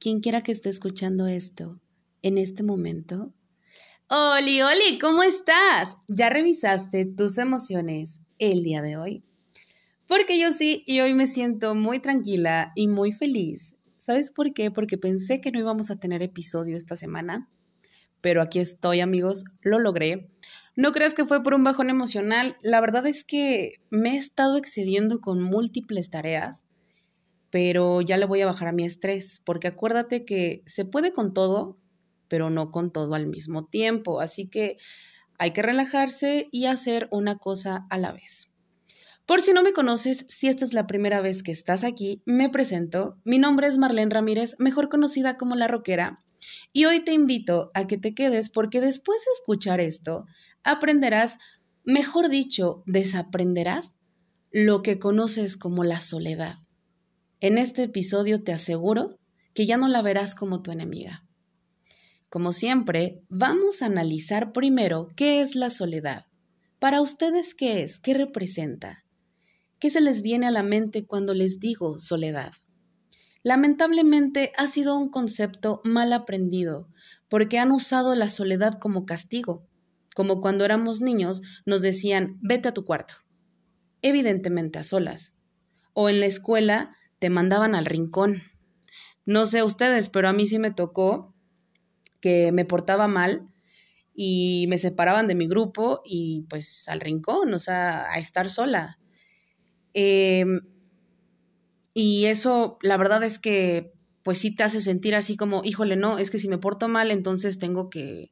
quien quiera que esté escuchando esto en este momento. Oli, Oli, ¿cómo estás? ¿Ya revisaste tus emociones el día de hoy? Porque yo sí, y hoy me siento muy tranquila y muy feliz. ¿Sabes por qué? Porque pensé que no íbamos a tener episodio esta semana, pero aquí estoy, amigos, lo logré. No creas que fue por un bajón emocional, la verdad es que me he estado excediendo con múltiples tareas pero ya le voy a bajar a mi estrés, porque acuérdate que se puede con todo, pero no con todo al mismo tiempo, así que hay que relajarse y hacer una cosa a la vez. Por si no me conoces, si esta es la primera vez que estás aquí, me presento. Mi nombre es Marlene Ramírez, mejor conocida como La Roquera, y hoy te invito a que te quedes porque después de escuchar esto, aprenderás, mejor dicho, desaprenderás lo que conoces como la soledad. En este episodio te aseguro que ya no la verás como tu enemiga. Como siempre, vamos a analizar primero qué es la soledad. Para ustedes, ¿qué es? ¿Qué representa? ¿Qué se les viene a la mente cuando les digo soledad? Lamentablemente ha sido un concepto mal aprendido, porque han usado la soledad como castigo, como cuando éramos niños nos decían vete a tu cuarto, evidentemente a solas, o en la escuela te mandaban al rincón. No sé ustedes, pero a mí sí me tocó que me portaba mal y me separaban de mi grupo y pues al rincón, o sea, a estar sola. Em, y eso, la verdad es que pues sí te hace sentir así como, híjole, no, es que si me porto mal, entonces tengo que,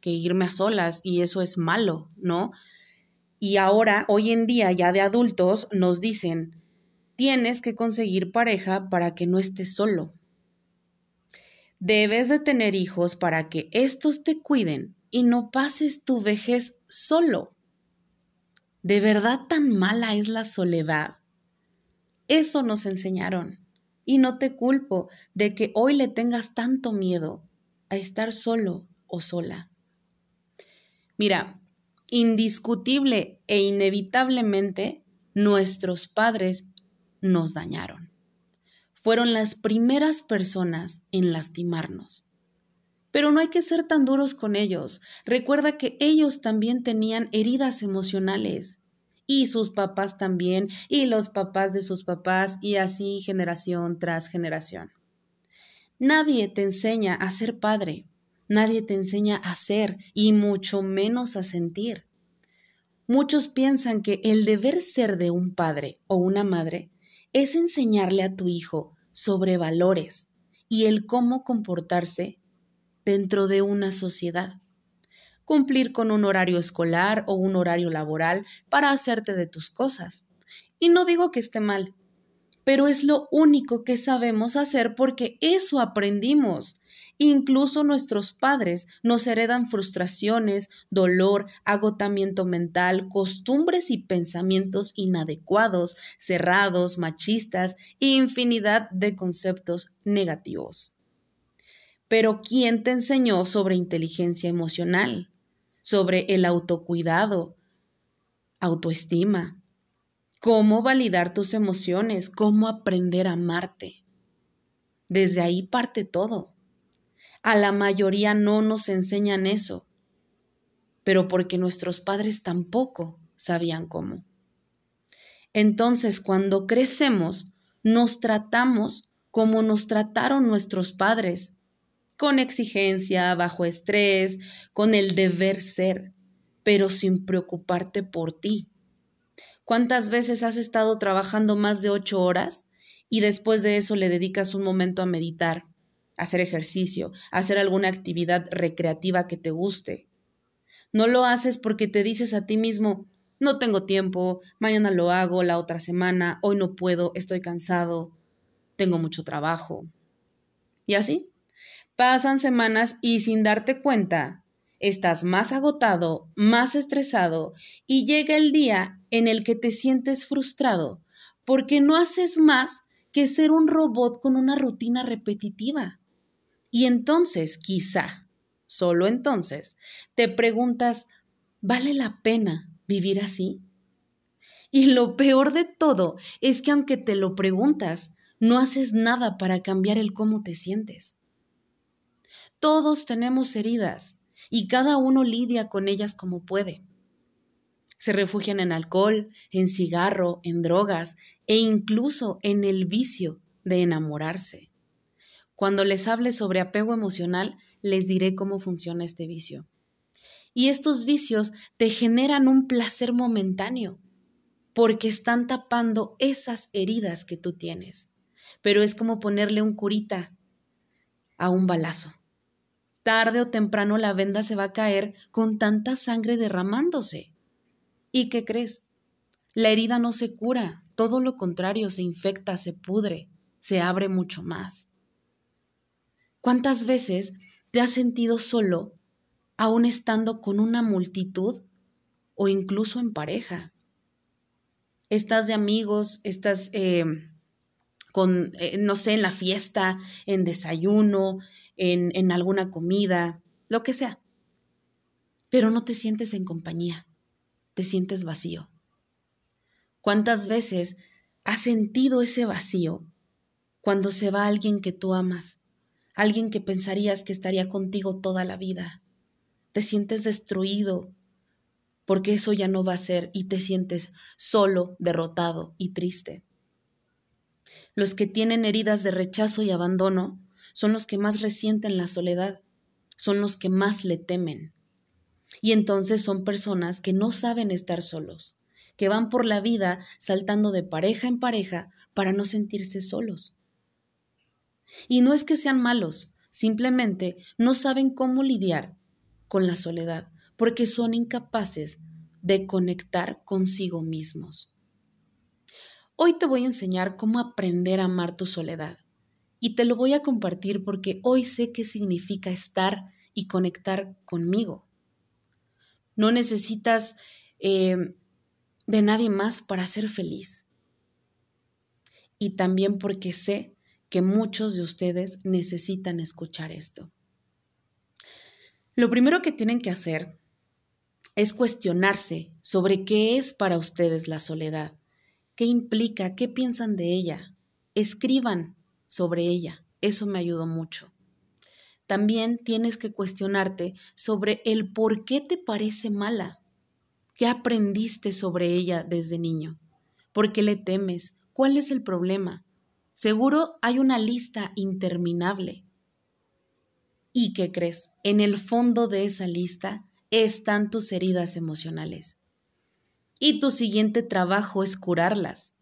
que irme a solas y eso es malo, ¿no? Y ahora, hoy en día, ya de adultos, nos dicen, tienes que conseguir pareja para que no estés solo. Debes de tener hijos para que estos te cuiden y no pases tu vejez solo. ¿De verdad tan mala es la soledad? Eso nos enseñaron. Y no te culpo de que hoy le tengas tanto miedo a estar solo o sola. Mira, indiscutible e inevitablemente nuestros padres nos dañaron. Fueron las primeras personas en lastimarnos. Pero no hay que ser tan duros con ellos. Recuerda que ellos también tenían heridas emocionales. Y sus papás también, y los papás de sus papás, y así generación tras generación. Nadie te enseña a ser padre, nadie te enseña a ser, y mucho menos a sentir. Muchos piensan que el deber ser de un padre o una madre es enseñarle a tu hijo sobre valores y el cómo comportarse dentro de una sociedad. Cumplir con un horario escolar o un horario laboral para hacerte de tus cosas. Y no digo que esté mal, pero es lo único que sabemos hacer porque eso aprendimos. Incluso nuestros padres nos heredan frustraciones, dolor, agotamiento mental, costumbres y pensamientos inadecuados, cerrados, machistas e infinidad de conceptos negativos. Pero ¿quién te enseñó sobre inteligencia emocional? Sobre el autocuidado, autoestima, cómo validar tus emociones, cómo aprender a amarte. Desde ahí parte todo. A la mayoría no nos enseñan eso, pero porque nuestros padres tampoco sabían cómo. Entonces, cuando crecemos, nos tratamos como nos trataron nuestros padres, con exigencia, bajo estrés, con el deber ser, pero sin preocuparte por ti. ¿Cuántas veces has estado trabajando más de ocho horas y después de eso le dedicas un momento a meditar, hacer ejercicio, hacer alguna actividad recreativa que te guste. No lo haces porque te dices a ti mismo, no tengo tiempo, mañana lo hago, la otra semana, hoy no puedo, estoy cansado, tengo mucho trabajo. Y así, pasan semanas y sin darte cuenta, estás más agotado, más estresado y llega el día en el que te sientes frustrado porque no haces más que ser un robot con una rutina repetitiva. Y entonces, quizá, solo entonces, te preguntas, ¿vale la pena vivir así? Y lo peor de todo es que aunque te lo preguntas, no haces nada para cambiar el cómo te sientes. Todos tenemos heridas y cada uno lidia con ellas como puede. Se refugian en alcohol, en cigarro, en drogas e incluso en el vicio de enamorarse. Cuando les hable sobre apego emocional, les diré cómo funciona este vicio. Y estos vicios te generan un placer momentáneo, porque están tapando esas heridas que tú tienes. Pero es como ponerle un curita a un balazo. Tarde o temprano la venda se va a caer con tanta sangre derramándose. ¿Y qué crees? La herida no se cura, todo lo contrario, se infecta, se pudre, se abre mucho más. ¿Cuántas veces te has sentido solo aún estando con una multitud o incluso en pareja? Estás de amigos, estás eh, con, eh, no sé, en la fiesta, en desayuno, en, en alguna comida, lo que sea. Pero no te sientes en compañía, te sientes vacío. ¿Cuántas veces has sentido ese vacío cuando se va alguien que tú amas, alguien que pensarías que estaría contigo toda la vida? Te sientes destruido porque eso ya no va a ser y te sientes solo, derrotado y triste. Los que tienen heridas de rechazo y abandono son los que más resienten la soledad, son los que más le temen. Y entonces son personas que no saben estar solos, que van por la vida saltando de pareja en pareja para no sentirse solos. Y no es que sean malos, simplemente no saben cómo lidiar con la soledad, porque son incapaces de conectar consigo mismos. Hoy te voy a enseñar cómo aprender a amar tu soledad y te lo voy a compartir porque hoy sé qué significa estar y conectar conmigo. No necesitas eh, de nadie más para ser feliz. Y también porque sé que muchos de ustedes necesitan escuchar esto. Lo primero que tienen que hacer es cuestionarse sobre qué es para ustedes la soledad, qué implica, qué piensan de ella. Escriban sobre ella, eso me ayudó mucho. También tienes que cuestionarte sobre el por qué te parece mala, qué aprendiste sobre ella desde niño, por qué le temes, cuál es el problema. Seguro hay una lista interminable. ¿Y qué crees? En el fondo de esa lista están tus heridas emocionales. Y tu siguiente trabajo es curarlas.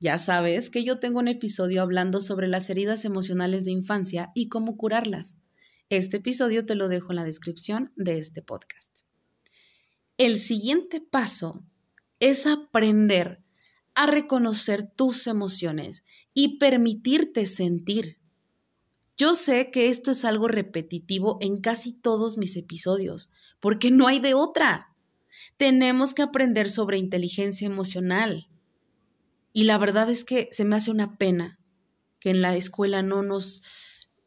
Ya sabes que yo tengo un episodio hablando sobre las heridas emocionales de infancia y cómo curarlas. Este episodio te lo dejo en la descripción de este podcast. El siguiente paso es aprender a reconocer tus emociones y permitirte sentir. Yo sé que esto es algo repetitivo en casi todos mis episodios, porque no hay de otra. Tenemos que aprender sobre inteligencia emocional. Y la verdad es que se me hace una pena que en la escuela no nos,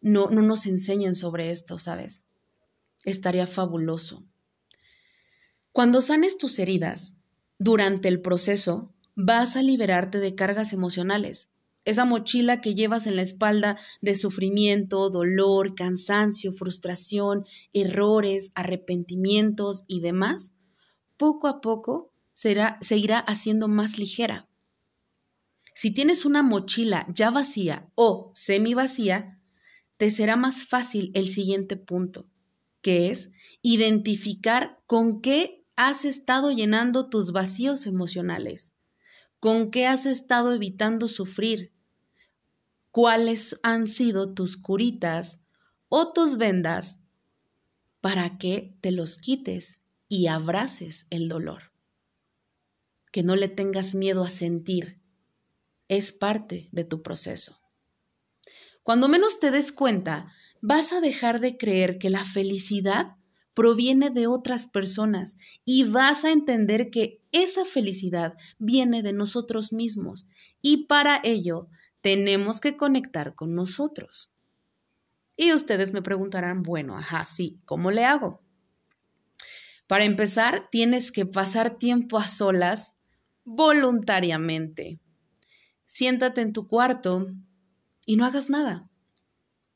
no, no nos enseñen sobre esto, ¿sabes? Estaría fabuloso. Cuando sanes tus heridas, durante el proceso, vas a liberarte de cargas emocionales esa mochila que llevas en la espalda de sufrimiento, dolor, cansancio, frustración, errores, arrepentimientos y demás, poco a poco será, se irá haciendo más ligera. Si tienes una mochila ya vacía o semi vacía, te será más fácil el siguiente punto, que es identificar con qué has estado llenando tus vacíos emocionales, con qué has estado evitando sufrir, cuáles han sido tus curitas o tus vendas para que te los quites y abraces el dolor. Que no le tengas miedo a sentir. Es parte de tu proceso. Cuando menos te des cuenta, vas a dejar de creer que la felicidad proviene de otras personas y vas a entender que esa felicidad viene de nosotros mismos y para ello tenemos que conectar con nosotros. Y ustedes me preguntarán, bueno, ajá, sí, ¿cómo le hago? Para empezar, tienes que pasar tiempo a solas voluntariamente. Siéntate en tu cuarto, y no hagas nada.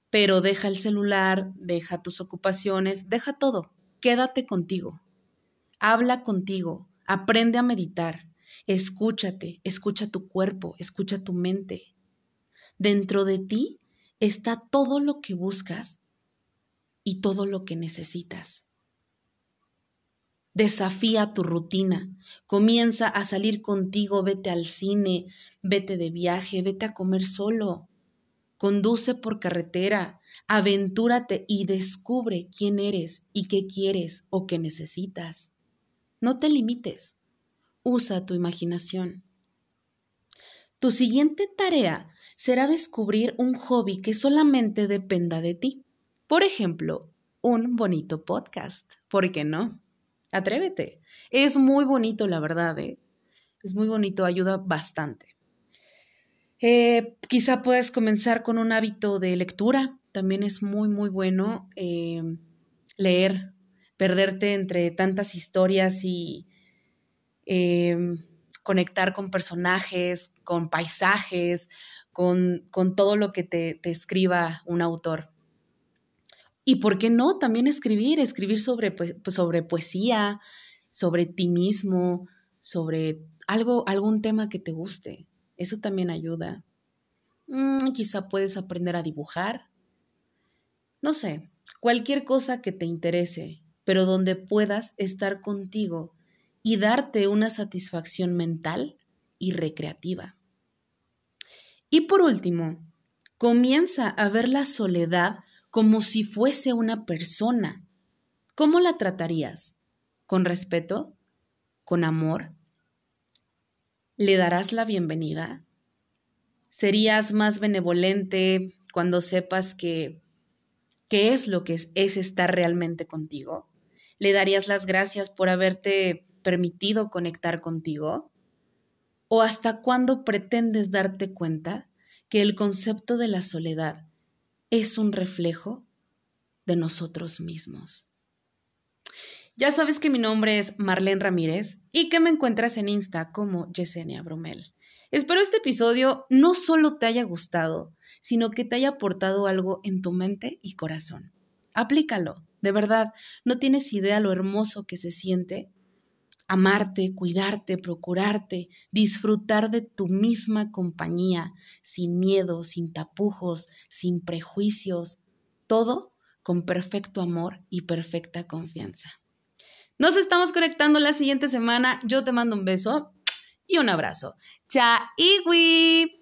Pero deja el celular, deja tus ocupaciones, deja todo. Quédate contigo. Habla contigo, aprende a meditar, escúchate, escucha tu cuerpo, escucha tu mente. Dentro de ti está todo lo que buscas y todo lo que necesitas. Desafía tu rutina, comienza a salir contigo, vete al cine, vete de viaje, vete a comer solo, conduce por carretera, aventúrate y descubre quién eres y qué quieres o qué necesitas. No te limites, usa tu imaginación. Tu siguiente tarea será descubrir un hobby que solamente dependa de ti. Por ejemplo, un bonito podcast. ¿Por qué no? Atrévete. Es muy bonito, la verdad. ¿eh? Es muy bonito, ayuda bastante. Eh, quizá puedes comenzar con un hábito de lectura. También es muy, muy bueno eh, leer, perderte entre tantas historias y conectar con personajes, con paisajes, con, todo lo que te, escriba un autor. Y por qué no también escribir, escribir sobre, pues, sobre poesía, sobre ti mismo, sobre algo, algún tema que te guste. Eso también ayuda. Mm, quizá puedes aprender a dibujar. No sé, cualquier cosa que te interese, pero donde puedas estar contigo y darte una satisfacción mental y recreativa. Y por último, comienza a ver la soledad como si fuese una persona. ¿Cómo la tratarías? ¿Con respeto? ¿Con amor? ¿Le darás la bienvenida? ¿Serías más benevolente cuando sepas que qué es lo que es, es estar realmente contigo? ¿Le darías las gracias por haberte permitido conectar contigo? ¿O hasta cuándo pretendes darte cuenta que el concepto de la soledad es un reflejo de nosotros mismos? Ya sabes que mi nombre es Marlene Ramírez y que me encuentras en Insta como Yesenia Bromel. Espero este episodio no solo te haya gustado, sino que te haya aportado algo en tu mente y corazón. Aplícalo, de verdad, no tienes idea lo hermoso que se siente amarte, cuidarte, procurarte, disfrutar de tu misma compañía, sin miedo, sin tapujos, sin prejuicios, todo con perfecto amor y perfecta confianza. Nos estamos conectando la siguiente semana. Yo te mando un beso y un abrazo. Chao, Iwi.